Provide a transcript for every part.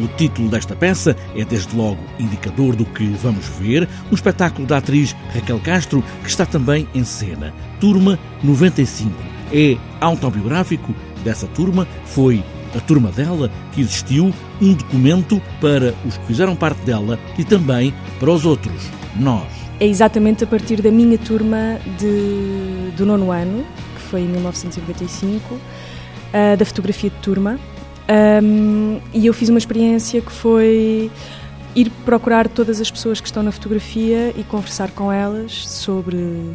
O título desta peça é desde logo indicador do que vamos ver, um espetáculo da atriz Raquel Castro, que está também em cena. Turma 95. É autobiográfico dessa turma, foi a turma dela que existiu, um documento para os que fizeram parte dela e também para os outros, nós. É exatamente a partir da minha turma de, do nono ano, que foi em 1995, uh, ah, da fotografia de turma. Um, e eu fiz uma experiência que foi ir procurar todas as pessoas que estão na fotografia e conversar com elas sobre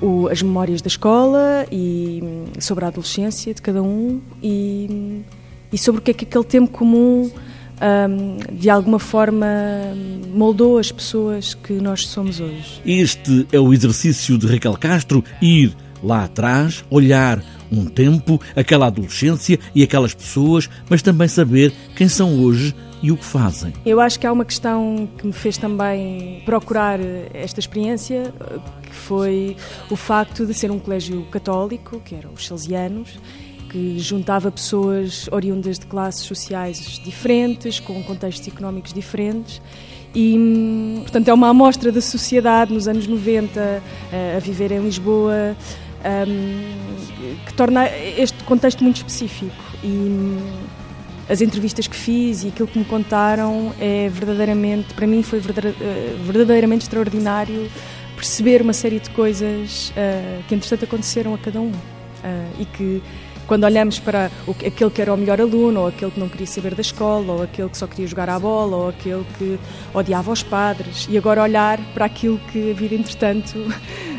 o, as memórias da escola e sobre a adolescência de cada um e, e sobre o que é que aquele tempo comum um, de alguma forma moldou as pessoas que nós somos hoje. Este é o exercício de Raquel Castro, ir lá atrás, olhar um tempo, aquela adolescência e aquelas pessoas, mas também saber quem são hoje e o que fazem. Eu acho que há uma questão que me fez também procurar esta experiência, que foi o facto de ser um colégio católico, que eram os salesianos, que juntava pessoas oriundas de classes sociais diferentes, com contextos económicos diferentes. E, portanto, é uma amostra da sociedade nos anos 90 a viver em Lisboa, um, que torna este contexto muito específico. E as entrevistas que fiz e aquilo que me contaram é verdadeiramente, para mim, foi eh, verdadeiramente extraordinário perceber uma série de coisas uh, que, entretanto, aconteceram a cada um. Uh, e que quando olhamos para o, aquele que era o melhor aluno, ou aquele que não queria saber da escola, ou aquele que só queria jogar à bola, ou aquele que odiava os padres, e agora olhar para aquilo que a vida, entretanto,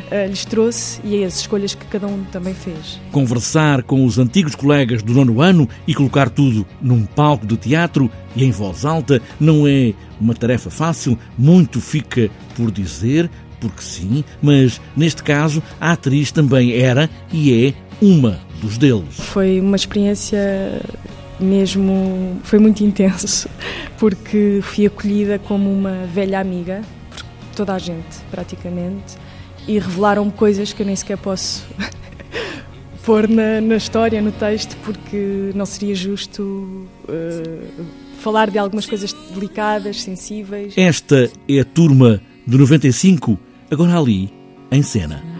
eh, lhes trouxe e as escolhas que cada um também fez. Conversar com os antigos colegas do nono ano e colocar tudo num palco de teatro e em voz alta não é uma tarefa fácil, muito fica por dizer, porque sim, mas neste caso a atriz também era e é uma dos deles. Foi uma experiência mesmo, foi muito intenso, porque fui acolhida como uma velha amiga, por toda a gente praticamente, e revelaram-me coisas que eu nem sequer posso pôr na, na, história, no texto, porque não seria justo uh, falar de algumas coisas delicadas, sensíveis. Esta é a turma de 95, agora ali, em cena.